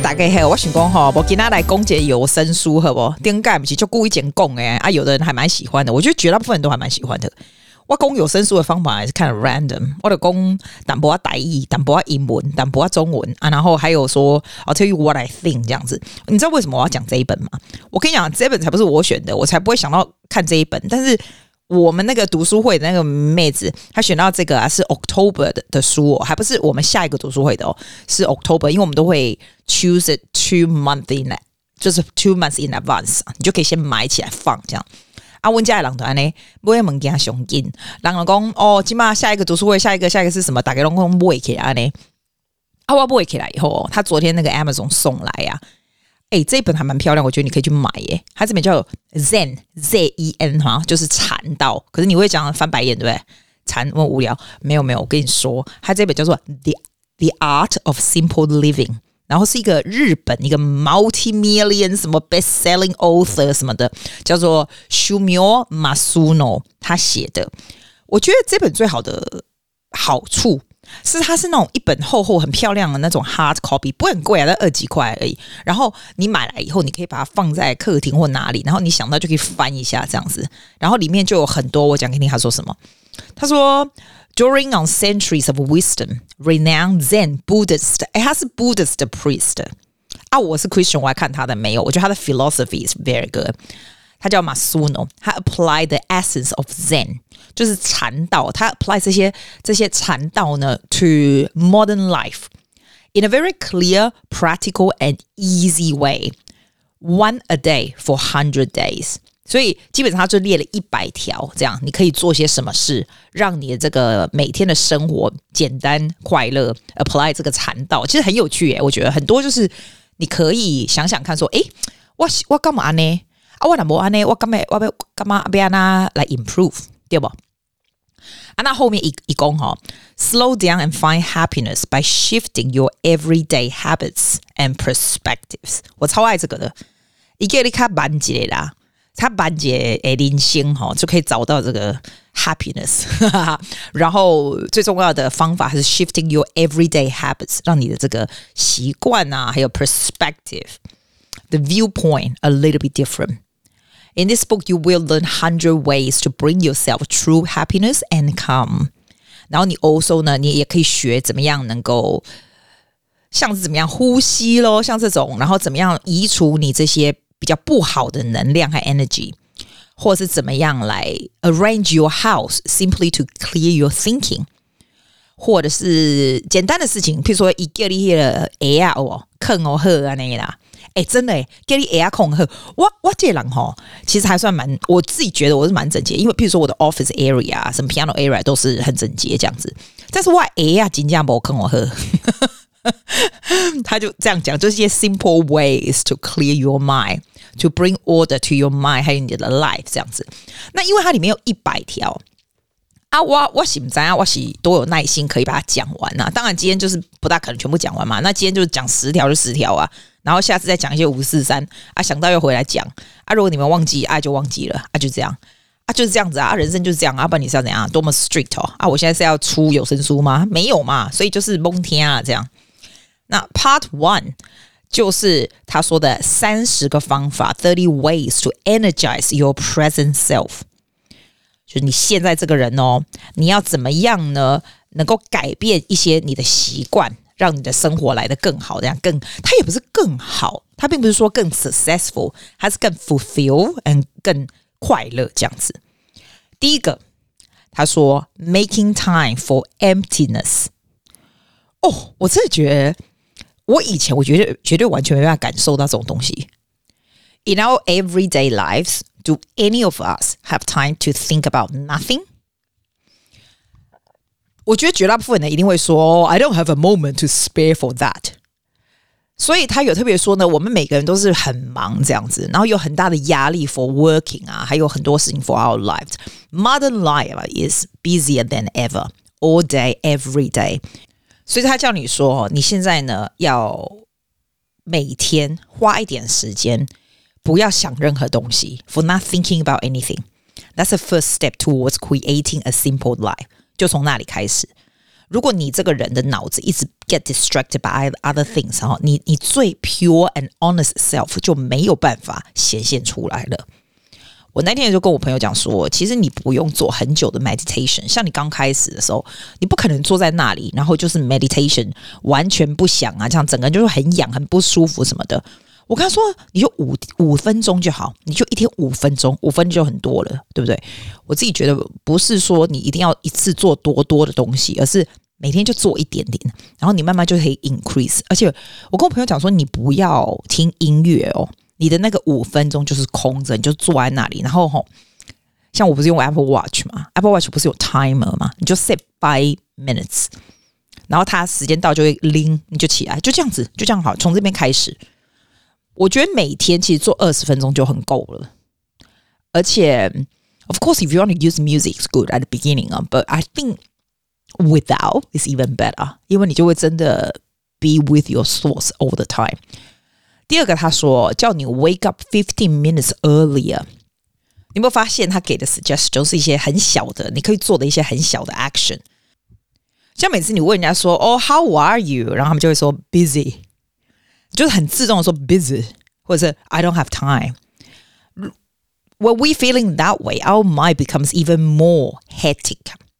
大家好，我想讲吼，我今天来讲解有声书，好不？顶盖不是就故意讲讲诶啊，有的人还蛮喜欢的，我觉得绝大部分人都还蛮喜欢的。我讲有声书的方法还是看 random，我的讲淡薄仔台语，淡薄仔英文，淡薄仔中文啊，然后还有说，I'll tell you what I think 这样子。你知道为什么我要讲这一本吗？我跟你讲，这本才不是我选的，我才不会想到看这一本。但是我们那个读书会的那个妹子，她选到这个啊，是 October 的的书哦，还不是我们下一个读书会的哦，是 October，因为我们都会 choose it two months in，就是 two months in advance，你就可以先买起来放这样。啊，温家的人团呢，不会门给他熊印，然后讲哦，起码下一个读书会，下一个下一个是什么？大概拢讲不会起来呢。啊，我不会起来以后，他昨天那个 Amazon 送来呀、啊，哎，这一本还蛮漂亮，我觉得你可以去买耶。它这本叫 Zen Z E N 哈，就是禅道。可是你会讲翻白眼对不对？禅我无聊，没有没有，我跟你说，它这本叫做 The The Art of Simple Living。然后是一个日本一个 multi-million 什么 best-selling author 什么的，叫做 Shumio Masuno，他写的。我觉得这本最好的好处是，它是那种一本厚厚很漂亮的那种 hard copy，不会很贵啊，才二几块而已。然后你买来以后，你可以把它放在客厅或哪里，然后你想到就可以翻一下这样子。然后里面就有很多，我讲给你，他说什么？他说。，During on centuries of wisdom, renowned Zen Buddhist，哎，他是 Buddhist priest 啊，我是 Christian，我还看他的没有，我觉得他的 philosophy is very good。他叫 Masuno，他 apply the essence of Zen，就是禅道，他 apply 这些这些禅道呢 to modern life in a very clear, practical and easy way. One a day for hundred days. 所以基本上他就列了一百条，这样你可以做些什么事，让你的这个每天的生活简单快乐。Apply 这个禅道，其实很有趣耶。我觉得很多就是你可以想想看，说，诶，我我干嘛呢？啊，我哪么安呢？我干嘛？我要干嘛？不要呢？来 improve，对不？啊，那后面一一共哈，slow down and find happiness by shifting your everyday habits and perspectives。我超爱这个的，一个你看蛮几啦。他把解诶零星哈，就可以找到这个 happiness。然后最重要的方法还是 shifting your everyday habits，让你的这个习惯啊，还有 perspective，the viewpoint a little bit different。 In this book, you will learn hundred ways to bring yourself true happiness and calm。然后你 also 呢，你也可以学怎么样能够像是怎么样呼吸咯，像这种，然后怎么样移除你这些。比较不好的能量和 energy，或者是怎么样来 arrange your house simply to clear your thinking，或者是简单的事情，譬如说一个你的 air 哦，坑哦喝啊那个啦， 哎，真的哎，给你 air 空喝，我我这人哈，其实还算蛮，我自己觉得我是蛮整洁，因为譬如说我的 office area，什么 piano area 都是很整洁这样子，但是我 air 真正没坑我喝。他就这样讲，就是一些 simple ways to clear your mind, to bring order to your mind，还有你的 life 这样子。那因为它里面有一百条啊，我我喜不在啊，我喜多有耐心可以把它讲完啊。当然今天就是不大可能全部讲完嘛，那今天就是讲十条就十条啊，然后下次再讲一些五四三啊，想到又回来讲啊。如果你们忘记啊，就忘记了啊，就这样啊，就是这样子啊，人生就是这样啊。不然你是要怎样？多么 strict 哦啊！我现在是要出有声书吗？没有嘛，所以就是蒙天啊这样。那 Part One 就是他说的三十个方法，thirty ways to energize your present self。就是你现在这个人哦，你要怎么样呢？能够改变一些你的习惯，让你的生活来得更好，这样更，它也不是更好，它并不是说更 successful，它是更 fulfill and 更快乐这样子。第一个，他说 making time for emptiness。哦，我真的觉得。我以前我觉得绝对完全没办法感受到这种东西。In our everyday lives, do any of us have time to think about nothing？我觉得绝大部分人一定会说，I don't have a moment to spare for that。所以他有特别说呢，我们每个人都是很忙这样子，然后有很大的压力 for working 啊，还有很多事情 for our lives。Modern life is busier than ever, all day, every day。所以他叫你说，你现在呢要每天花一点时间，不要想任何东西，for not thinking about anything。That's the first step towards creating a simple life。 就从那里开始。如果你这个人的脑子一直 get distracted by other things 哈，你你最 pure and honest self 就没有办法显现出来了。我那天也就跟我朋友讲说，其实你不用做很久的 meditation，像你刚开始的时候，你不可能坐在那里，然后就是 meditation 完全不想啊，这样整个人就是很痒、很不舒服什么的。我跟他说，你就五五分钟就好，你就一天五分钟，五分钟就很多了，对不对？我自己觉得不是说你一定要一次做多多的东西，而是每天就做一点点，然后你慢慢就可以 increase。而且我跟我朋友讲说，你不要听音乐哦，你的那个五分钟就是空着，你就坐在那里，然后吼，像我不是用 Apple Watch 嘛，Apple Watch 不是有 timer 嘛，你就 set five minutes，然后它时间到就会铃，你就起来，就这样子，就这样好，从这边开始。我觉得每天其实做二十分钟就很够了，而且，of course, if you want to use music, it's good at the beginning 啊，but I think without is even better，因为你就会真的 be with your source all the time。第二个，他说叫你 wake up fifteen minutes earlier，你有没有发现他给的 suggestion 是一些很小的，你可以做的一些很小的 action。像每次你问人家说哦，how are you，然后他们就会说 busy。 就是很自动的说 busy，或者是 I don't have time。When we feeling that way, our mind becomes even more hectic.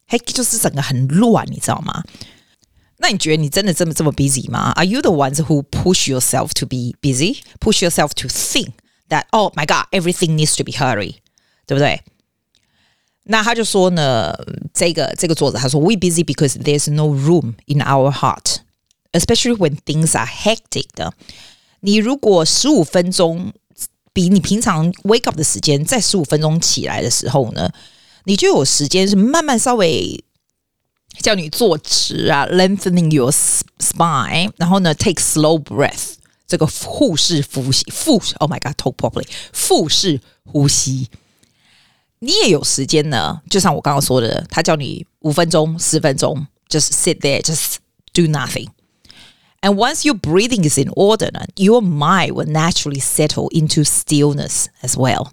Hectic 就是整个很乱，你知道吗？那你觉得你真的这么这么 busy 吗？Are you the ones who push yourself to be busy? Push yourself to think that oh my god, everything needs to be hurry，对不对？那他就说呢，这个这个作者他说 We busy because there's no room in our heart。 Especially when things are hectic 的，你如果十五分钟比你平常 wake up 的时间再十五分钟起来的时候呢，你就有时间是慢慢稍微叫你坐直啊，lengthening your spine，然后呢 take slow breath，这个腹式呼吸，腹，Oh my God，talk properly，腹式呼吸，你也有时间呢，就像我刚刚说的，他叫你五分钟、十分钟，just sit there，just do nothing。And once your breathing is in order, your mind will naturally settle into stillness as well.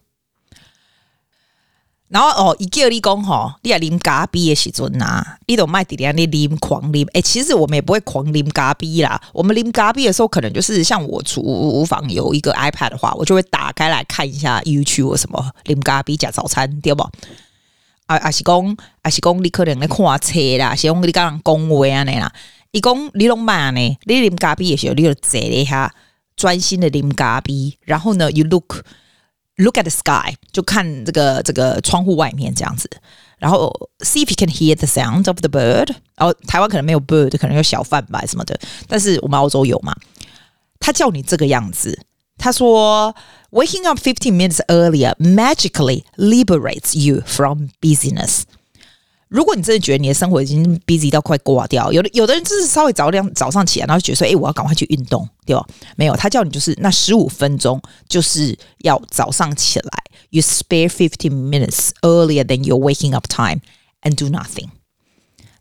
然后哦，一叫你讲吼，你要啉咖啡的时阵呐，你都卖底下你啉狂啉。诶，其实我们也不会狂啉咖啡啦。我们啉咖啡的时候，可能就是像我厨房有一个 iPad 的话，我就会打开来看一下 YouTube 或什么啉咖啡加早餐，对不？啊啊是讲啊是讲，你可能在看册啦，是讲你刚刚讲话安尼啦。伊讲你拢慢呢，你啉咖啡的时候，你就坐一下，专心的啉咖啡。然后呢，you look look at the sky，就看这个这个窗户外面这样子。然后 see if you can hear the sound of the bird。然后台湾可能没有 bird，可能有小贩吧什么的。但是我们澳洲有嘛？他叫你这个样子，他说 waking up fifteen minutes earlier magically liberates you from busyness。如果你真的觉得你的生活已经 busy 到快挂掉，有的有的人就是稍微早点早上起来，然后觉得说，哎，我要赶快去运动，对吧？没有，他叫你就是那十五分钟，就是要早上起来，you spare fifteen minutes earlier than your waking up time and do nothing。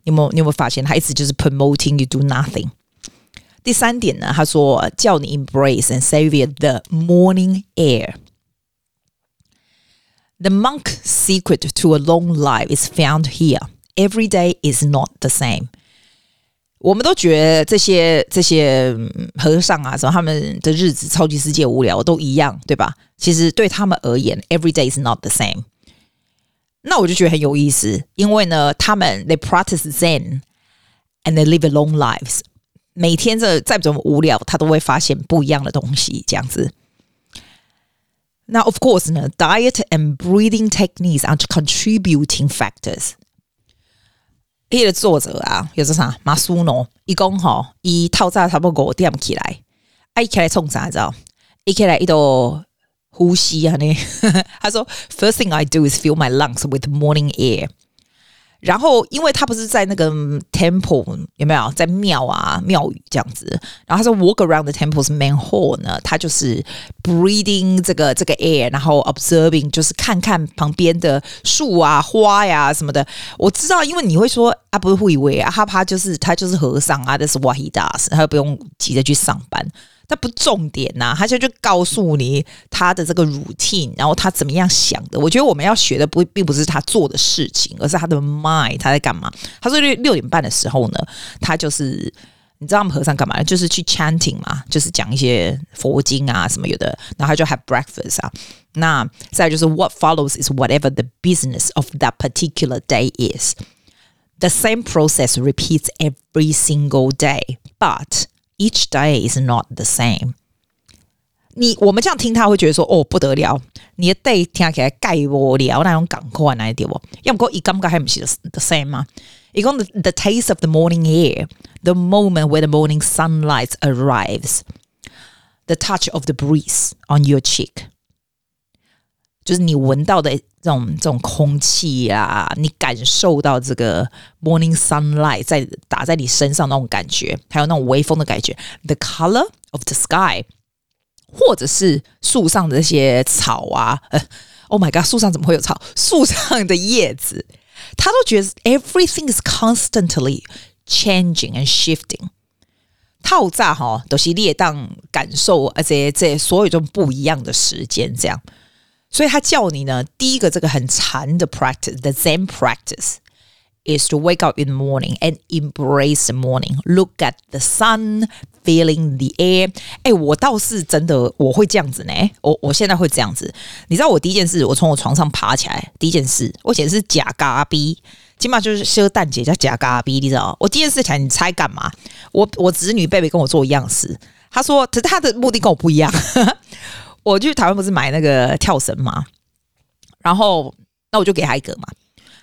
你有没有你有没有发现，他一直就是 promoting you do nothing。第三点呢，他说叫你 embrace and savor the morning air。The monk secret to a long life is found here. Every day is not the same. 我们都觉得这些这些和尚啊，什么他们的日子超级世界无聊，都一样，对吧？其实对他们而言，every day is not the same。那我就觉得很有意思，因为呢，他们 they practice Zen and they live a long lives。每天这再怎么无聊，他都会发现不一样的东西，这样子。 那 of course 呢，diet and breathing techniques are contributing factors。这个作者啊，叫做啥？马苏诺，一讲吼，伊透早差不多五点起来，啊，伊起来创啥？知道？伊起来一度呼吸啊，呢？他说：“First thing I do is fill my lungs with morning air。” 然后，因为他不是在那个 temple 有没有在庙啊庙宇这样子？然后他说 walk around the temple's main hall 呢，他就是 breathing 这个这个 air，然后 observing 就是看看旁边的树啊花呀、啊、什么的。我知道，因为你会说啊，不是会以为啊，他怕就是他就是和尚啊，这是 what he does，他不用急着去上班。那不重点呐、啊，他就就告诉你他的这个 routine，然后他怎么样想的。我觉得我们要学的不并不是他做的事情，而是他的 mind，他在干嘛。他说六六点半的时候呢，他就是你知道他们和尚干嘛？就是去 chanting 嘛，就是讲一些佛经啊什么有的，然后他就 have breakfast 啊。那再就是 what follows is whatever the business of that particular day is. The same process repeats every single day, but Each day is not the same。你我们这样听，他会觉得说：“哦，不得了，你的 day 听起来盖无聊那种感觉来对不？要不过一感觉还不是 the same 吗？一共 the the taste of the morning air, the moment where the morning sunlight arrives, the touch of the breeze on your cheek。” 就是你闻到的这种这种空气啊，你感受到这个 morning sunlight 在打在你身上那种感觉，还有那种微风的感觉，the color of the sky，或者是树上的那些草啊，呃，Oh my god，树上怎么会有草？树上的叶子，他都觉得 everything is constantly changing and shifting。套炸哈，都是列当感受，而且这所有种不一样的时间这样。所以他叫你呢，第一个这个很禅的 practice，the Zen practice is to wake up in the morning and embrace the morning. Look at the sun, feeling the air. 哎，我倒是真的我会这样子呢。我我现在会这样子。你知道我第一件事，我从我床上爬起来，第一件事，我简直是假嘎逼，起码就是修蛋姐叫假嘎逼，你知道？我第一件事情，你猜干嘛？我我侄女贝贝跟我做一样事，她说，可是她的目的跟我不一样。我去台湾不是买那个跳绳嘛，然后那我就给他一个嘛，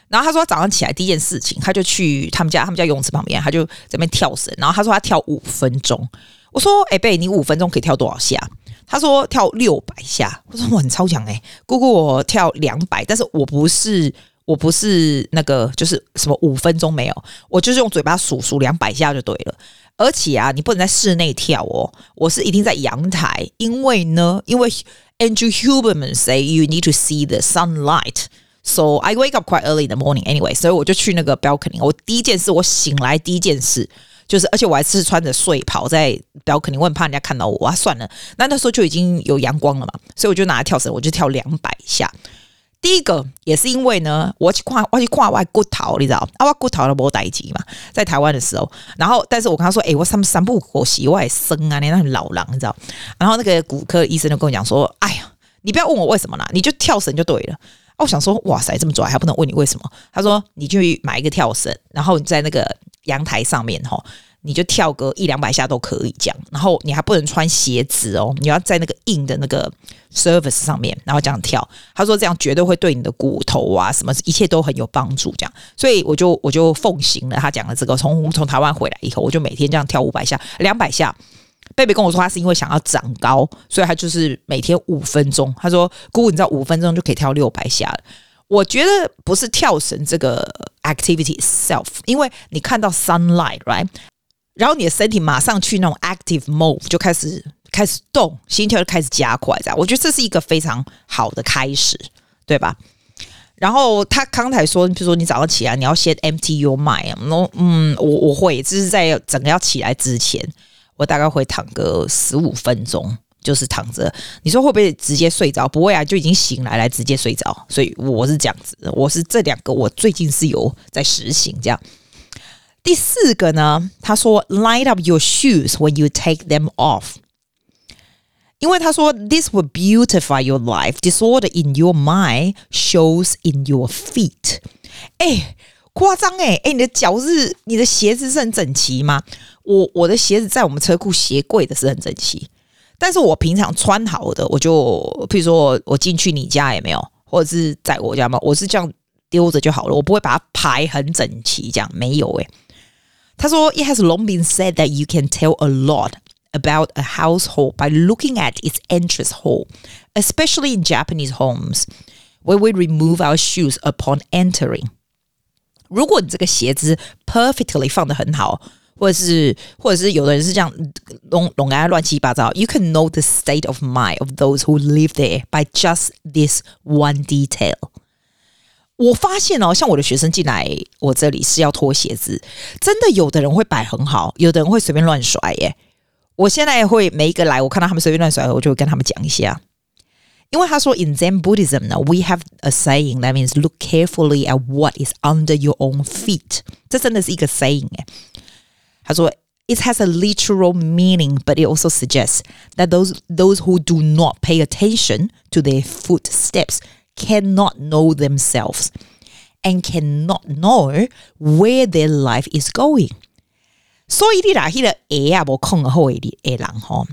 然后他说他早上起来第一件事情，他就去他们家他们家游泳池旁边，他就在那边跳绳，然后他说他跳五分钟，我说哎贝，你五分钟可以跳多少下？他说跳六百下，我说我很超强哎，姑姑我跳两百，但是我不是我不是那个就是什么五分钟没有，我就是用嘴巴数数两百下就对了。而且啊，你不能在室内跳哦，我是一定在阳台，因为呢，因为 Andrew Huberman say you need to see the sunlight，so I wake up quite early in the morning anyway，所以我就去那个 balcony。我第一件事，我醒来第一件事就是，而且我还是穿着睡袍在 balcony，我很怕人家看到我啊。算了，那那时候就已经有阳光了嘛，所以我就拿来跳绳，我就跳两百下。第一个也是因为呢，我去跨我去跨外骨头，你知道啊？我骨头都没代志嘛，在台湾的时候，然后但是我跟他说，哎、欸，我三三不五时我也生啊，你那很老狼，你知道？然后那个骨科医生就跟我讲说，哎呀，你不要问我为什么啦，你就跳绳就对了。我想说，哇塞，这么拽还不能问你为什么？他说，你去买一个跳绳，然后你在那个阳台上面哈。你就跳个一两百下都可以这样，然后你还不能穿鞋子哦，你要在那个硬的那个 service 上面，然后这样跳。他说这样绝对会对你的骨头啊什么一切都很有帮助，这样。所以我就我就奉行了他讲的这个。从从台湾回来以后，我就每天这样跳五百下、两百下。贝贝跟我说他是因为想要长高，所以他就是每天五分钟。他说姑姑，你知道五分钟就可以跳六百下了。我觉得不是跳绳这个 activity itself，因为你看到 sunlight，right？然后你的身体马上去那种 active move，就开始开始动，心跳就开始加快，这样我觉得这是一个非常好的开始，对吧？然后他刚才说，比如说你早上起来，你要先 empty your mind，嗯，我我会，就是在整个要起来之前，我大概会躺个十五分钟，就是躺着。你说会不会直接睡着？不会啊，就已经醒来来直接睡着。所以我是这样子，我是这两个，我最近是有在实行这样。第四个呢，他说 light up your shoes when you take them off，因为他说 this will beautify your life. Disorder in your mind shows in your feet。哎，夸张哎哎，你的脚是你的鞋子是很整齐吗？我我的鞋子在我们车库鞋柜的是很整齐，但是我平常穿好的，我就譬如说我我进去你家也没有，或者是在我家嘛，我是这样丢着就好了，我不会把它排很整齐，这样没有哎。他说：“It has long been said that you can tell a lot about a household by looking at its entrance hall, especially in Japanese homes, where we remove our shoes upon entering. 如果你这个鞋子 perfectly 放得很好，或者是或者是有的人是这样弄弄啊乱七八糟，you can know the state of mind of those who live there by just this one detail.” 我发现哦，像我的学生进来我这里是要脱鞋子，真的有的人会摆很好，有的人会随便乱甩耶。 我现在会每一个来，我看到他们随便乱甩，我就会跟他们讲一下。因为他说，in Zen Buddhism 呢，we have a saying that means look carefully at what is under your own feet。这真的是一个 saying 诶。他说，it has a literal meaning, but it also suggests that those those who do not pay attention to their footsteps cannot know themselves and cannot know where their life is going。所以你啦，迄个鞋啊，无控好诶，你诶人吼。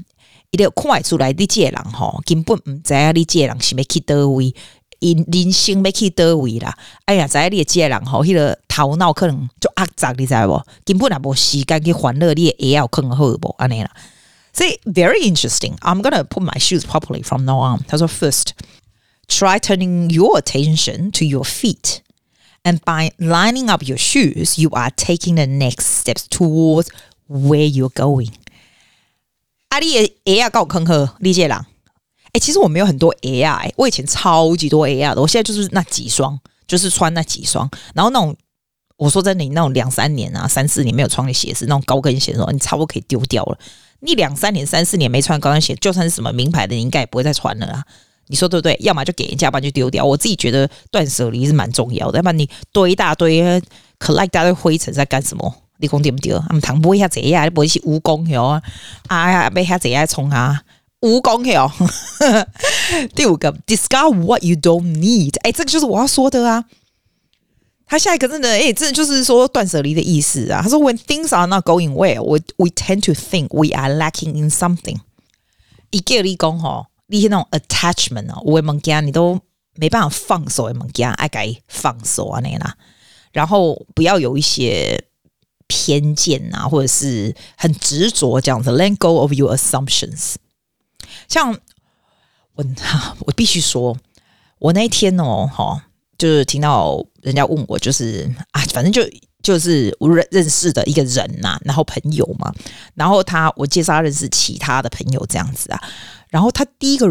伊就看出来，你这个人吼根本毋知影你这个人是要去倒位，因人生要去倒位啦。哎呀，知影你这个人吼，迄个头脑可能就狭窄，你知无？根本也无时间去烦恼你会晓更好无安尼啦。所以 very interesting. I'm gonna put my shoes properly from now on. 他说，first try turning your attention to your feet, and by lining up your shoes, you are taking the next steps towards where you're going. 阿丽的 A R 够坑呵，理解啦。哎，其实我没有很多 A R，我以前超级多 A R 的，我现在就是那几双，就是穿那几双。然后那种，我说真的，你那种两三年啊、三四年没有穿的鞋子，那种高跟鞋的时候，你差不多可以丢掉了。你两三年、三四年没穿高跟鞋，就算是什么名牌的，你应该也不会再穿了啊。你说对不对？要么就给人家，要么就丢掉。我自己觉得断舍离是蛮重要的，要不然你堆一大堆，collect 一大堆灰尘在干什么？你讲对不对？他们谈不会下这样，你不会是蜈蚣哟？啊呀，被下这样冲啊，蜈蚣哟。第五个，discard what you don't need。哎，这个就是我要说的啊。他下一个真的，哎，真的就是说断舍离的意思啊。他说，When things are not going well, we we tend to think we are lacking in something。一个你讲吼，那些那种 attachment 啊，我的物件你都没办法放手的物件，爱该放手啊那啦。然后不要有一些。偏见啊，或者是很执着这样子，let go of your assumptions。像我，我必须说，我那一天哦，哈，就是听到人家问我，就是啊，反正就就是我认认识的一个人呐、然后朋友嘛，然后他我介绍他认识其他的朋友这样子啊，然后他第一个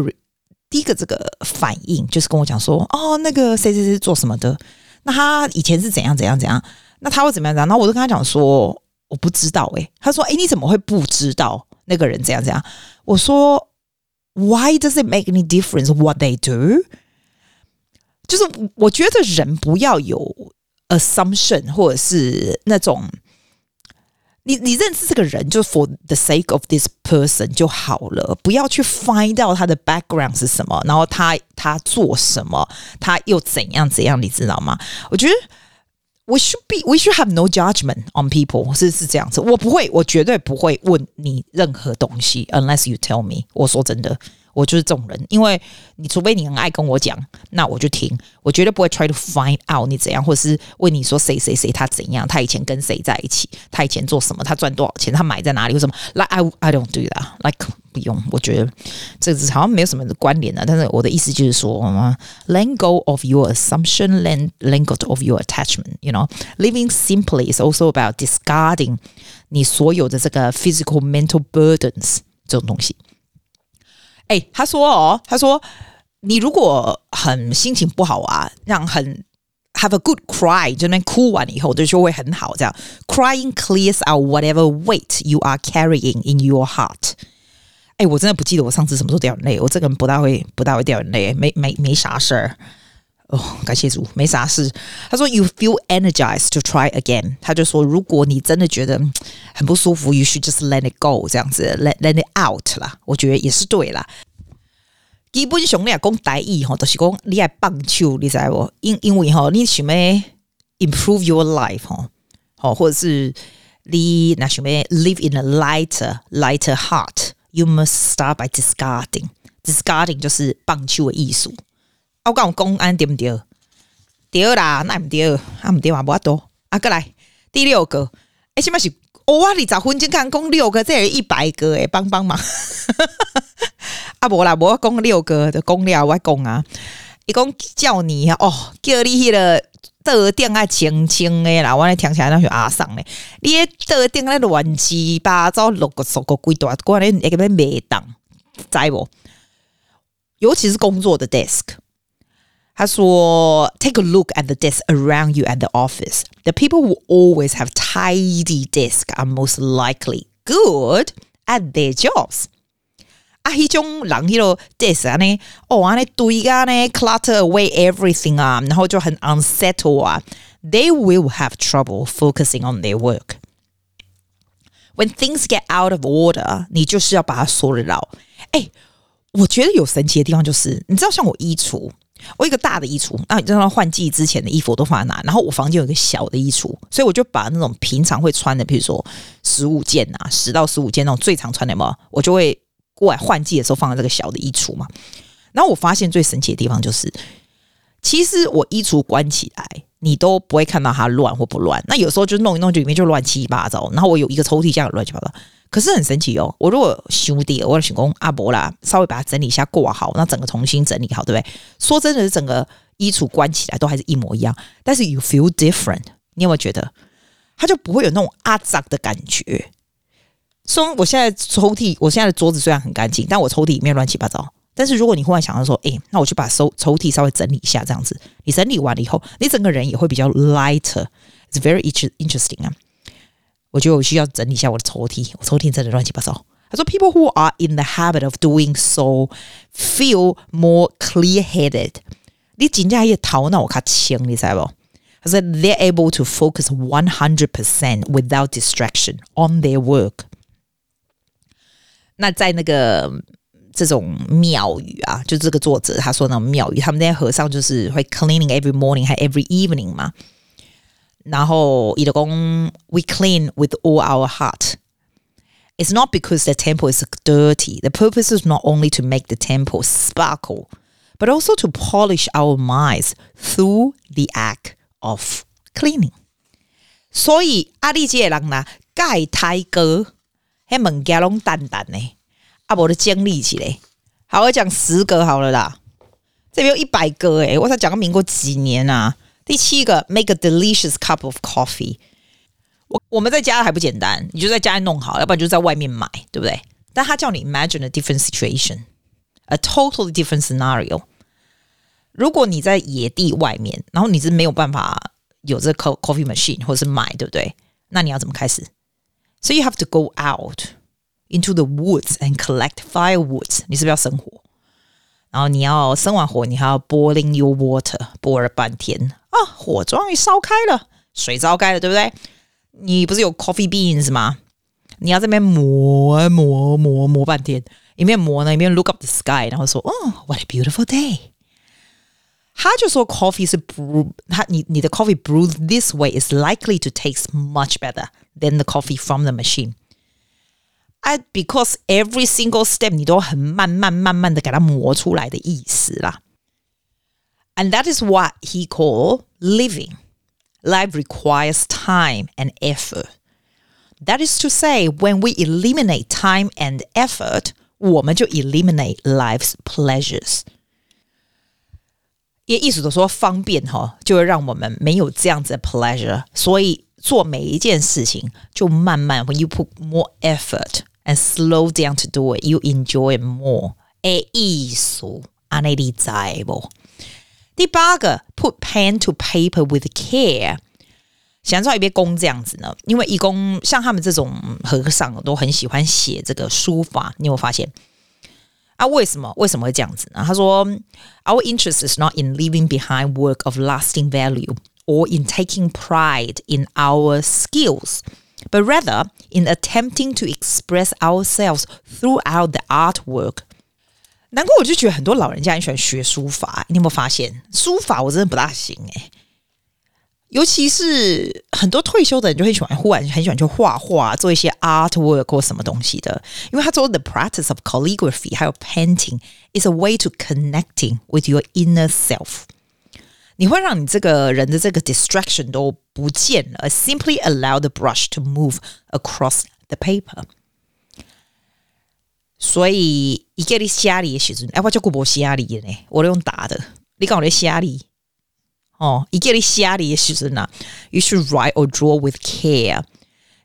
第一个这个反应就是跟我讲说，哦，那个谁谁谁做什么的，那他以前是怎样怎样怎样。那他会怎么样怎样？然后我就跟他讲说，我不知道、欸。诶，他说，诶，你怎么会不知道那个人怎样怎样？我说，Why does it make any difference what they do？就是我觉得人不要有 assumption，或者是那种，你你认识这个人就 for the sake of this person 就好了，不要去 find 到他的 background 是什么，然后他他做什么，他又怎样怎样，你知道吗？我觉得。We should be, we should have no judgment on people，是是这样子。我不会，我绝对不会问你任何东西，unless you tell me。我说真的。我就是这种人，因为你除非你很爱跟我讲，那我就听，我绝对不会 try to find out 你怎样，或是问你说谁谁谁他怎样，他以前跟谁在一起，他以前做什么，他赚多少钱，他买在哪里，为什么？Like I I don't do that，like 不用，我觉得这个好像没有什么关联的。但是我的意思就是说，let go of your assumption，let let go of your attachment，you know，living simply is also about discarding 你所有的这个 physical mental burdens 这种东西。哎，他说哦，他说你如果很心情不好啊，让很 have a good cry，就那哭完以后，就就会很好。这样 crying clears out whatever weight you are carrying in your heart。哎，我真的不记得我上次什么时候掉眼泪，我这个人不大会不大会掉眼泪，没没没啥事儿。哦，感谢主，没啥事。他说 you feel energized to try again。他就说如果你真的觉得很不舒服，you should just let it go，这样子 let let it out 啦。我觉得也是对啦。基本上你讲大意吼，都是讲你爱棒球，你知无？因因为吼，你想要 improve your life 吼，吼，或者是你那想要 live in a lighter lighter heart，you must start by discarding。discarding 就是棒球的艺术思。我讲公安对毋对？对啦，那毋对，啊毋对嘛，无法度。啊，过来第六个，哎，什么是？哦我二十分钟看讲六个，这是一百个诶，帮帮忙。啊，无啦，无讲六个的讲了，我讲啊，伊讲叫你哦，叫你迄个桌顶啊，清清诶啦，我来听起来那是阿桑诶，你迄桌顶咧乱七八糟，六个、十个、几大，关咧一个咩没当，知无？尤其是工作的 desk。他说：“Take a look at the desk around you at the office. The people who always have tidy desk are most likely good at their jobs。啊，迄种人迄个 desk 呢，哦，安尼堆啊呢，clutter away everything 啊，然后就很 unsettled 啊，they will have trouble focusing on their work。When things get out of order，你就是要把它 sort it out。哎，我觉得有神奇的地方就是，你知道，像我衣橱。 我一个大的衣橱，那你知道换季之前的衣服我都放在哪？然后我房间有一个小的衣橱，所以我就把那种平常会穿的，比如说十五件啊，十到十五件那种最常穿的嘛，我就会过来换季的时候放在这个小的衣橱嘛。然后我发现最神奇的地方就是，其实我衣橱关起来，你都不会看到它乱或不乱。那有时候就弄一弄，就里面就乱七八糟。然后我有一个抽屉，这样乱七八糟。可是很神奇哦，我如果兄弟，我的老公阿伯啦，稍微把它整理一下挂好，那整个重新整理好，对不对？说真的，是整个衣橱关起来都还是一模一样，但是 you feel different，你有没有觉得？它就不会有那种阿杂的感觉。说我现在抽屉，我现在的桌子虽然很干净，但我抽屉里面乱七八糟。但是如果你忽然想到说，诶，那我去把收抽屉稍微整理一下，这样子，你整理完了以后，你整个人也会比较 lighter，it's very interesting 啊。我觉得我需要整理一下我的抽屉，我抽屉真的乱七八糟。他说：“People who are in the habit of doing so feel more clear-headed。你真正也头脑较清，你知不？他说：“They're able to focus one hundred percent without distraction on their work。”那在那个 这种庙宇啊，就这个作者他说那种庙宇，他们那些和尚就是会 cleaning every morning 还 every evening 嘛。然后，伊就讲，we clean with all our heart. It's not because the temple is dirty. The purpose is not only to make the temple sparkle, but also to polish our minds through the act of cleaning. 所以，阿里这人呐，盖台歌，迄物件拢淡淡呢， 阿伯的建立起来。好，我讲十个好了啦，这边有一百个诶，我才讲个民国几年啊？第七个，make a delicious cup of coffee。我我们在家还不简单，你就在家里弄好，要不然就在外面买，对不对？但他叫你 imagine a different situation，a totally different scenario。如果你在野地外面，然后你是没有办法有这个 coffee machine 或者是买，对不对？那你要怎么开始？So you have to go out into the woods and collect firewood。你是不是要生火？然后你要生完火，你还要 boiling your water，波了半天啊，火终于烧开了，水烧开了，对不对？你不是有 coffee beans 吗？你要这边磨磨磨磨半天，一面磨呢，一面 look up the sky，然后说，哦，what a beautiful day。他就说，coffee 是 brew，他你你的 coffee brewed this way is likely to taste much better than the coffee from the machine。 I because every single step 你都很慢慢慢慢的给它磨出来的意思啦。And that is what he called living. Life requires time and effort. That is to say, when we eliminate time and effort, 我们就 eliminate life's pleasures. 也意思都说方便哈，就会让我们没有这样子的 pleasure。所以做每一件事情就慢慢，when you put more effort。 And slow down to do it, you enjoy it more. 诶，艺术，安内利在不？第八个，put pen to paper with care。想知道一边公这样子呢？因为义工像他们这种和尚都很喜欢写这个书法。你有没有发现？啊，为什么？为什么会这样子呢？他说，Our interest is not in leaving behind work of lasting value or in taking pride in our skills. But rather in attempting to express ourselves throughout the artwork，难怪我就觉得很多老人家很喜欢学书法。你有没有发现？书法我真的不大行诶，尤其是很多退休的人就很喜欢，忽然很喜欢去画画，做一些 artwork 或什么东西的。因为他说 the practice of calligraphy 还有 painting is a way to connecting with your inner self。你会让你这个人的这个 distraction 都 不见了，simply allow the brush to move across the paper。所以一个你写字的时阵，哎，我叫顾博写字的呢，我都用打的。你讲我在写字哦，一个你写字的时阵呢，you should write or draw with care，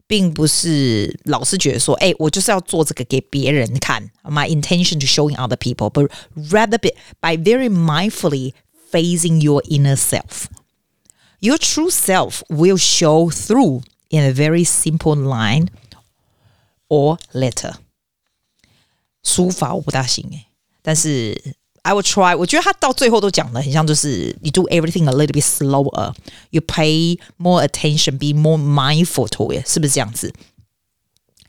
并不是老是觉得说，哎，我就是要做这个给别人看，my intention to showing other people，but rather be by very mindfully。Facing your inner self, your true self will show through in a very simple line or letter. 书法我不大行诶，但是 I will try。我觉得他到最后都讲的很像，就是 you do everything a little bit slower，you pay more attention，be more mindful to it，是不是这样子？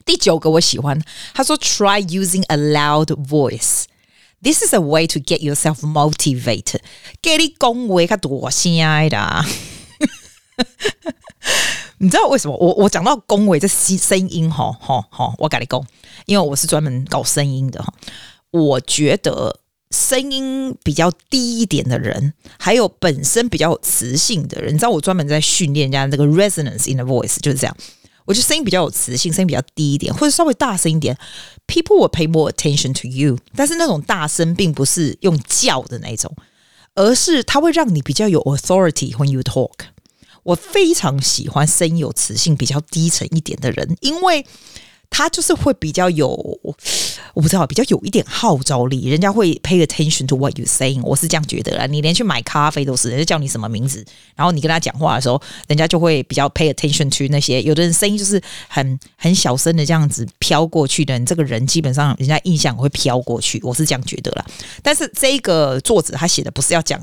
第九个我喜欢，他说 try using a loud voice。This is a way to get yourself motivated。给你恭维他多心爱的， 你知道为什么？我我讲到恭维这声声音哈哈哈，我跟你讲，因为我是专门搞声音的哈。我觉得声音比较低一点的人，还有本身比较有磁性的人，你知道我专门在训练人家这个 resonance in the voice，就是这样。我觉得声音比较有磁性，声音比较低一点，或者稍微大声一点，people will pay more attention to you。但是那种大声并不是用叫的那种，而是它会让你比较有 authority when you talk。我非常喜欢声音有磁性、比较低沉一点的人，因为。他就是会比较有，我不知道，比较有一点号召力，人家会 pay attention to what you saying，我是这样觉得啦。你连去买咖啡都是，人家叫你什么名字，然后你跟他讲话的时候，人家就会比较 pay attention to 那些。有的人声音就是很很小声的这样子飘过去的，这个人基本上人家印象会飘过去，我是这样觉得啦。但是这个作者他写的不是要讲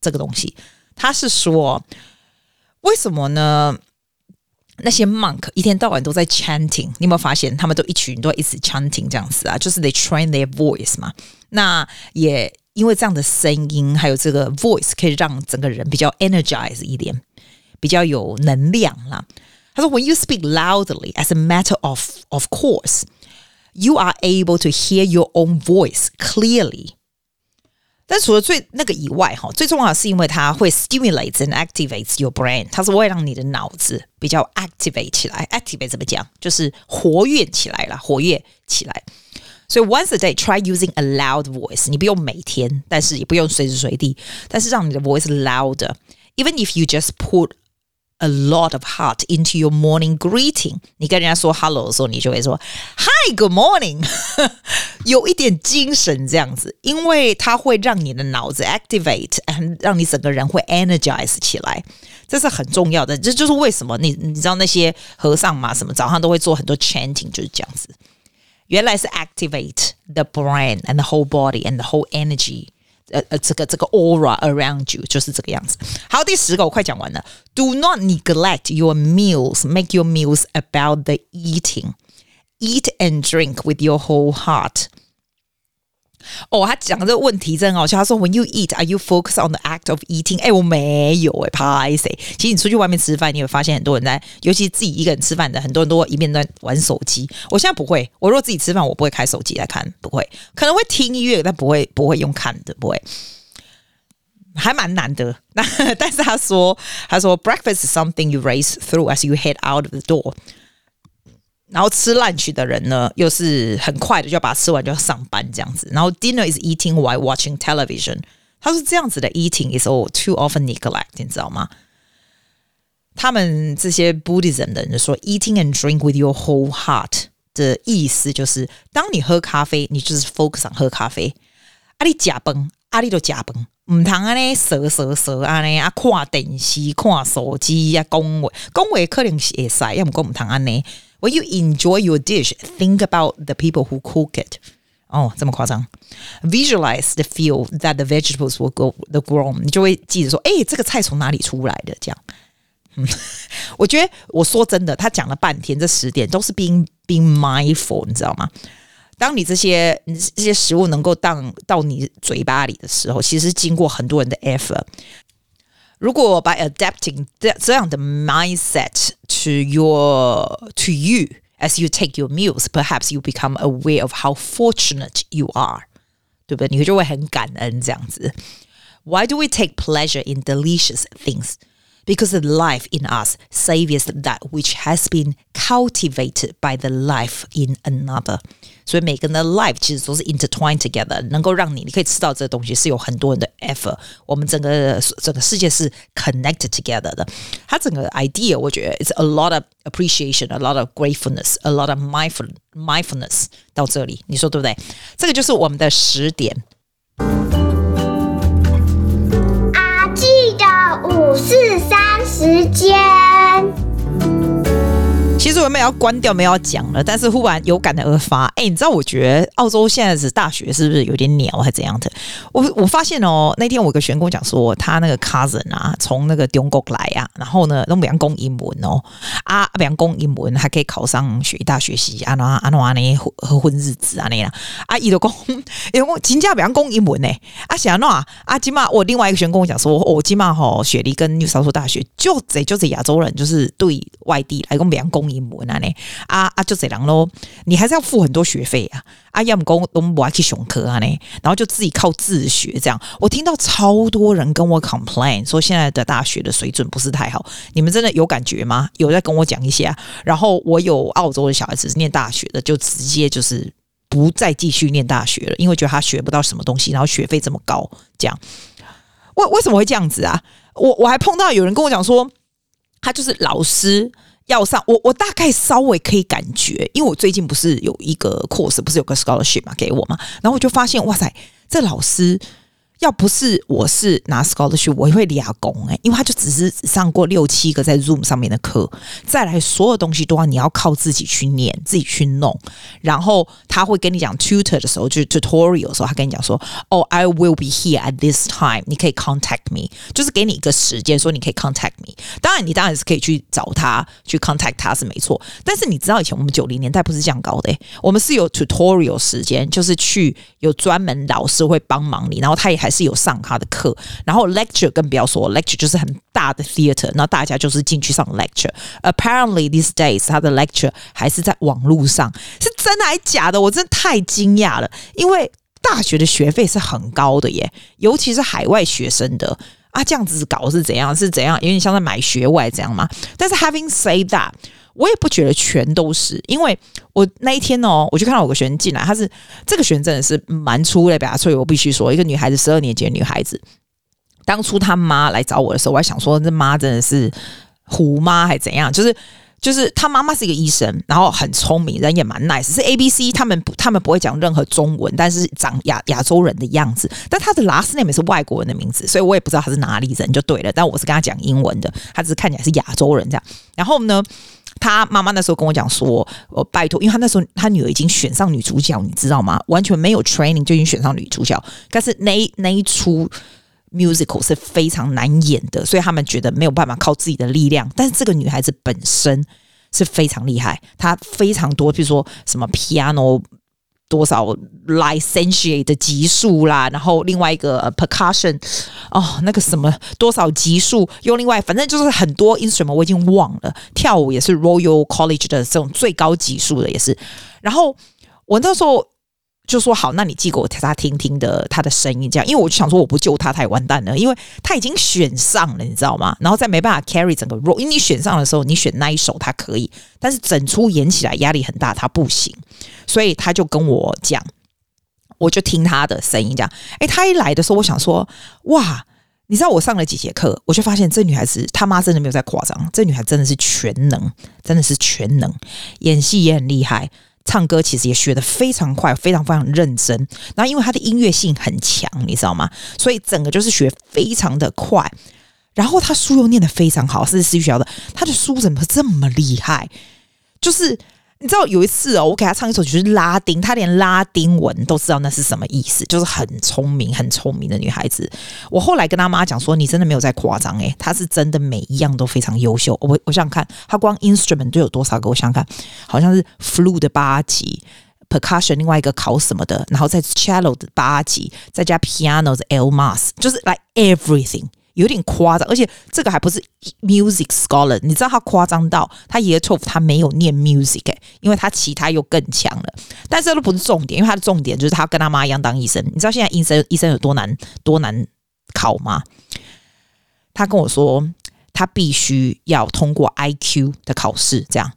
这个东西，他是说为什么呢？那些 monk 一天到晚都在 chanting，你有没有发现他们都一群都一直 chanting 这样子啊？就是 they train their voice 嘛。那也因为这样的声音，还有这个 voice 可以让整个人比较 energize 一点，比较有能量啦。他说，When you speak loudly, as a matter of of course, you are able to hear your own voice clearly. 但除了最那个以外，哈，最重要的是因为它会 stimulate and activate your brain，它是会让你的脑子比较 activate 起来。activate 怎么讲？就是活跃起来了，活跃起来。所以 once a day try using a loud voice，你不用每天，但是也不用随时随地，但是让你的 voice louder。Even if you just put A lot of heart into your morning greeting。你跟人家说 hello 的时候，你就会说 Hi, good morning，有一点精神这样子，因为它会让你的脑子 activate，让你整个人会 energize 起来，这是很重要的。这就是为什么你你知道那些和尚嘛，什么早上都会做很多 chanting，就是这样子。原来是 activate the brain and the whole body and the whole energy。 呃呃，这个这个 aura around you 就是这个样子。好，第十个我快讲完了。Do not neglect your meals. Make your meals about the eating. Eat and drink with your whole heart. 哦，他讲这个问题真好笑。他说：“When you eat, are you focused on the act of eating？” 哎，我没有哎，拍谢。其实你出去外面吃饭，你会发现很多人在，尤其自己一个人吃饭的，很多人都一边在玩手机。我现在不会，我如果自己吃饭，我不会开手机来看，不会，可能会听音乐，但不会不会用看的，不会，还蛮难的。那 但是他说，他说，breakfast is something you race through as you head out of the door。然后吃 lunch 的人呢，又是很快的就要把它吃完就要上班这样子。然后 dinner is eating while watching television。他说这样子的 eating is all too often neglect，你知道吗？他们这些 Buddhism 的人说 eating and drink with your whole heart 的意思就是，当你喝咖啡，你就是 focus on 喝咖啡。阿里假崩， 阿里都假崩，唔通安尼蛇蛇蛇安尼啊，看电视、看手机呀，恭维恭维可能是会使，要唔讲唔通安尼。When you enjoy your dish, think about the people who cook it. 哦，这么夸张？Visualize the feel that the vegetables will go the grown，你就会记得说，哎，这个菜从哪里出来的？这样，嗯，我觉得我说真的，他讲了半天，这十点都是 being being mindful，你知道吗？当你这些这些食物能够到到你嘴巴里的时候，其实经过很多人的 effort。如果 by adapting 这这样的 mindset to your to you as you take your meals, perhaps you become aware of how fortunate you are，对不对？你就会很感恩这样子。Why do we take pleasure in delicious things? Because the life in us savours that which has been cultivated by the life in another。 所以每个人的 life 其实都是 intertwined together，能够让你你可以吃到这个东西是有很多人的 effort。我们整个整个世界是 connected together 的。它整个 idea 我觉得 it's a lot of appreciation, a lot of gratefulness, a lot of mindful mindfulness。到这里你说对不对？这个就是我们的十点。阿记得五四三时间。 其实我原本要关掉，没有要讲了，但是忽然有感而发。哎、欸，你知道？我觉得澳洲现在是大学是不是有点鸟，还是怎样的？我我发现哦，那天我有个学员跟我讲说，他那个 cousin 啊，从那个中国来啊，然后呢，都不讲英文哦，啊，不讲英文还可以考上学大学习啊，那啊那呢混混日子啊那样啊，伊都讲，伊讲真正不讲英文呢，啊，想那啊，今嘛我另外一个学员跟我讲说，我今嘛吼雪梨跟 New South 大学就这就这亚洲人就是对外地来讲不讲公英文啊呢，啊啊就这样咯，你还是要付很多学费啊，啊要么讲都不爱去熊科啊呢，然后就自己靠自学这样。我听到超多人跟我 complain 说现在的大学的水准不是太好，你们真的有感觉吗？有在跟我讲一下。然后我有澳洲的小孩子是念大学的，就直接就是不再继续念大学了，因为觉得他学不到什么东西，然后学费这么高，这样。为为什么会这样子啊？我我还碰到有人跟我讲说，他就是老师要上，我我大概稍微可以感觉，因为我最近不是有一个 course，不是有个 scholarship 嘛，给我嘛，然后我就发现，哇塞，这老师。要不是我是拿 scholarship，我也会俩工诶，因为他就只是上过六七个在 Zoom 上面的课，再来所有东西都要你要靠自己去念，自己去弄。然后他会跟你讲 tutor 的时候，就是 tutorial 的时候，他跟你讲说，哦，I will be here at this time，你可以 contact me，就是给你一个时间，说你可以 contact me。当然，你当然是可以去找他去 contact 他是没错，但是你知道以前我们九零年代不是这样搞的，我们是有 tutorial 时间，就是去有专门老师会帮忙你，然后他也还还是有上他的课，然后 lecture 更不要说，lecture 就是很大的 theater，那大家就是进去上 lecture。Apparently these days 他的 lecture 还是在网络上，是真的还假的？我真的太惊讶了，因为大学的学费是很高的耶，尤其是海外学生的啊，这样子搞是怎样？是怎样？有点像在买学外这样吗？但是 having said that。我也不觉得全都是，因为我那一天哦，我就看到有个学生进来，他是这个学生真的是蛮出类拔萃，所以我必须说，一个女孩子，十二年级的女孩子，当初她妈来找我的时候，我还想说，这妈真的是虎妈还怎样？就是就是她妈妈是一个医生，然后很聪明，人也蛮 nice，是 A B C，他们不他们不会讲任何中文，但是长亚亚洲人的样子，但她的 last name 是外国人的名字，所以我也不知道她是哪里人就对了，但我是跟她讲英文的，她只是看起来是亚洲人这样，然后呢？她妈妈那时候跟我讲说：“我拜托，因为她那时候她女儿已经选上女主角，你知道吗？完全没有 training 就已经选上女主角。但是那那一出 musical 是非常难演的，所以他们觉得没有办法靠自己的力量。但是这个女孩子本身是非常厉害，她非常多，比如说什么 piano。”多少 licentiate 的级数啦，然后另外一个 percussion 哦，那个什么多少级数，又另外反正就是很多 instrument 我已经忘了。跳舞也是 Royal College 的这种最高级数的也是。然后我那时候。就说好，那你寄给我他听听的他的声音，这样，因为我就想说我不救他，他也完蛋了，因为他已经选上了，你知道吗？然后再没办法 carry 整个 role，因为你选上的时候，你选那一首他可以，但是整出演起来压力很大，他不行，所以他就跟我讲，我就听他的声音这样。诶，他一来的时候，我想说，哇，你知道我上了几节课，我就发现这女孩子他妈真的没有在夸张，这女孩真的是全能，真的是全能，演戏也很厉害。唱歌其实也学得非常快，非常非常认真。然后因为他的音乐性很强，你知道吗？所以整个就是学非常的快。然后他书又念得非常好，是私立学校的。他的书怎么这么厉害？就是。你知道有一次哦，我给他唱一首曲是拉丁，他连拉丁文都知道那是什么意思，就是很聪明、很聪明的女孩子。我后来跟他妈讲说：“你真的没有在夸张诶，她是真的每一样都非常优秀。”我我想想看，她光 instrument 都有多少个？我想想看，好像是 flute 的八级，percussion 另外一个考什么的，然后再 cello 的八级，再加 piano 的 L mas，就是 like everything。有点夸张，而且这个还不是 music scholar，你知道他夸张到他 year twelve 他没有念 music，因为他其他又更强了。但是都不是重点，因为他的重点就是他跟他妈一样当医生。你知道现在医生医生有多难多难考吗？他跟我说他必须要通过 IQ 的考试，这样。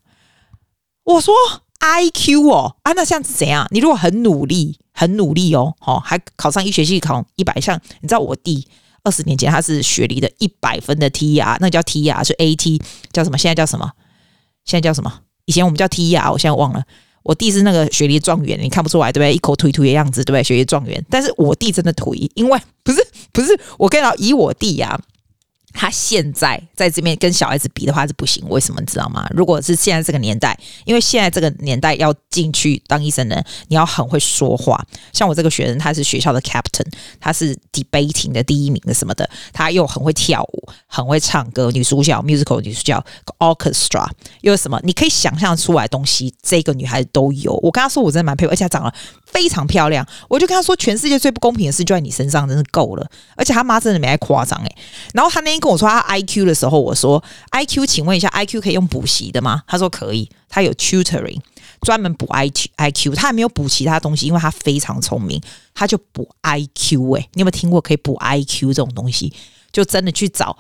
我说 IQ 哦啊，那像是怎样？你如果很努力，很努力哦，好，还考上医学系考一百，像你知道我弟。二十年前他是雪梨的一百分的 T R，那叫 T R，是 AT，叫什么？现在叫什么？现在叫什么？以前我们叫 T R，我现在忘了。我弟是那个雪梨状元，你看不出来对不对？一口吐一吐的样子对不对？雪梨状元，但是我弟真的吐，因为不是不是，我跟你讲，以我弟呀、啊，他现在在这边跟小孩子比的话是不行，为什么你知道吗？如果是现在这个年代，因为现在这个年代要进去当医生的，你要很会说话。像我这个学生，他是学校的 captain，他是 debating 的第一名的什么的，他又很会跳舞，很会唱歌，女主角 musical 女主角 orchestra 又是什么，你可以想象出来的东西，这个女孩子都有。我跟她说，我真的蛮佩服，而且她长得非常漂亮。我就跟她说，全世界最不公平的事就在你身上，真是够了。而且她妈真的没爱夸张诶。然后她那天跟我说她 IQ 的时候，我说 IQ，请问一下，IQ 可以用补习的吗？她说可以，她有 tutoring 专门补 IQ IQ，她还没有补其他东西，因为她非常聪明，她就补 IQ 诶。你有没有听过可以补 IQ 这种东西？就真的去找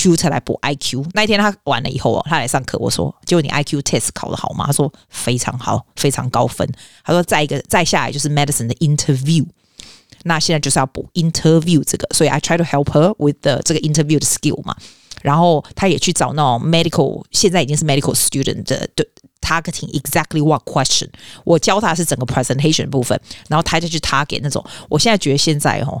Q 才来补 IQ。那一天他完了以后哦，他来上课，我说：“结果你 IQ test 考得好吗？”他说：“非常好，非常高分。”他说：“再一个，再下来就是 medicine 的 interview。”那现在就是要补 interview 这个，所以 I try to help her with the 这个 interview 的 skill 嘛。然后他也去找那种 medical，现在已经是 medical student 的的 targeting exactly what question。我教他是整个 presentation 部分，然后他就去 target 那种。我现在觉得现在哦，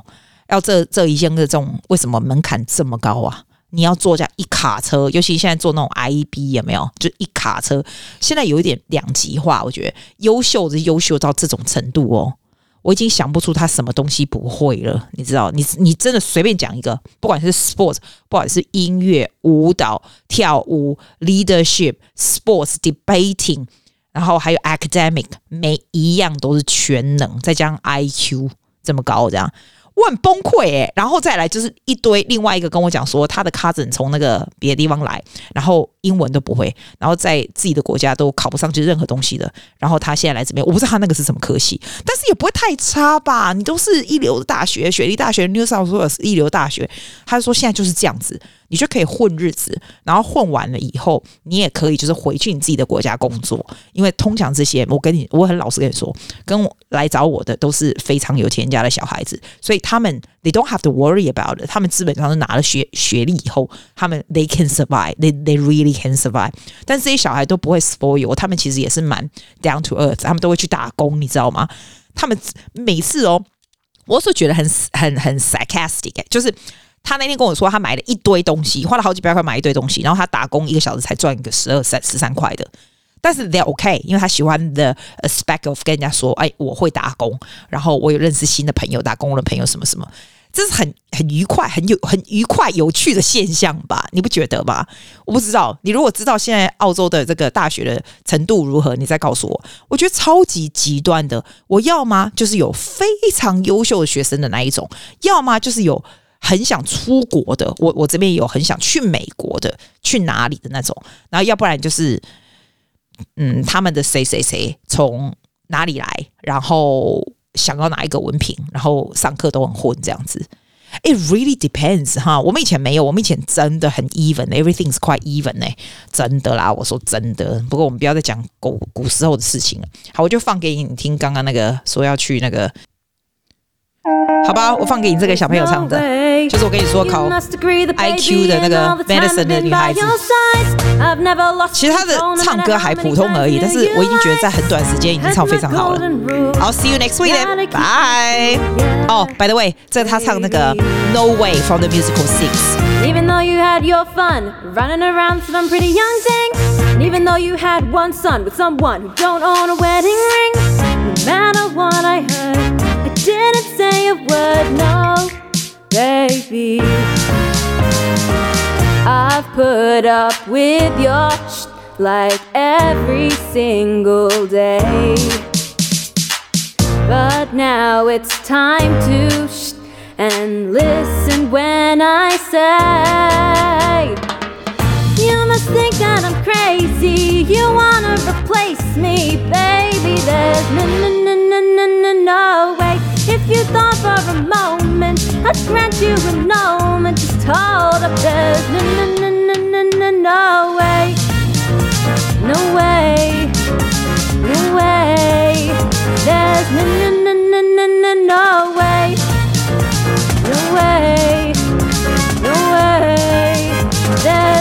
要这这一项的这种为什么门槛这么高啊？你要做这样一卡车，尤其现在做那种 IB 有没有？就一卡车，现在有一点两极化。我觉得优秀的优秀到这种程度哦。我已经想不出他什么东西不会了，你知道？你你真的随便讲一个，不管是 sports，不管是音乐、舞蹈、跳舞、leadership、sports、debating，然后还有 academic，每一样都是全能，再加上 IQ 这么高，这样。我很崩溃诶，然后再来就是一堆另外一个跟我讲说他的 cousin 从那个别的地方来，然后英文都不会，然后在自己的国家都考不上去任何东西的，然后他现在来这边，我不知道他那个是什么科系，但是也不会太差吧？你都是一流的大学，雪梨大学、New South Wales 一流大学，他说现在就是这样子。你就可以混日子，然后混完了以后，你也可以就是回去你自己的国家工作。因为通常这些，我跟你，我很老实跟你说，跟我来找我的都是非常有钱家的小孩子，所以他们 they don't have to worry about。他们基本上是拿了学学历以后，他们 they can survive，they they really can survive。但这些小孩都不会 spoil，他们其实也是蛮 down to earth，他们都会去打工，你知道吗？他们每次哦，我是觉得很很很 sarcastic，就是。他那天跟我说，他买了一堆东西，花了好几百块买一堆东西，然后他打工一个小时才赚一个十二三十三块的。但是 they're OK，因为他喜欢 the aspect of 跟人家说，哎，我会打工，然后我有认识新的朋友，打工的朋友什么什么，这是很很愉快、很有很愉快、有趣的现象吧？你不觉得吗？我不知道，你如果知道现在澳洲的这个大学的程度如何，你再告诉我。我觉得超级极端的，我要么就是有非常优秀的学生的那一种，要么就是有。很想出国的，我我这边有很想去美国的，去哪里的那种，然后要不然就是，嗯，他们的谁谁谁从哪里来，然后想要哪一个文凭，然后上课都很混这样子。It really depends 哈，我们以前没有，我们以前真的很 even，everything is quite even 呢，真的啦，我说真的。不过我们不要再讲古古时候的事情了。好，我就放给你听，刚刚那个说要去那个。好吧，我放给你这个小朋友唱的，就是我跟你说考 IQ 的那个 medicine 的女孩子。其实她的唱歌还普通而已，但是我已经觉得在很短时间已经唱非常好了。好，see you next week then，bye。哦，by the way，这是她唱那个 No Way from the musical Six。Even though you had your fun running around some pretty young thing, even though you had one son with someone who don't own a wedding ring, no matter what I heard. Didn't say a word, no, baby. I've put up with your sh like every single day. But now it's time to sh and listen when I say. You must think that I'm crazy. You wanna replace me, baby. There's no, no, no, no, no, no, no way. If you thought for a moment I'd grant you a moment, just hold up. There's no, no, no, no, no, no, no way, no way, no way. There's no, no, no, no, no, no, no way, no way, no way. There's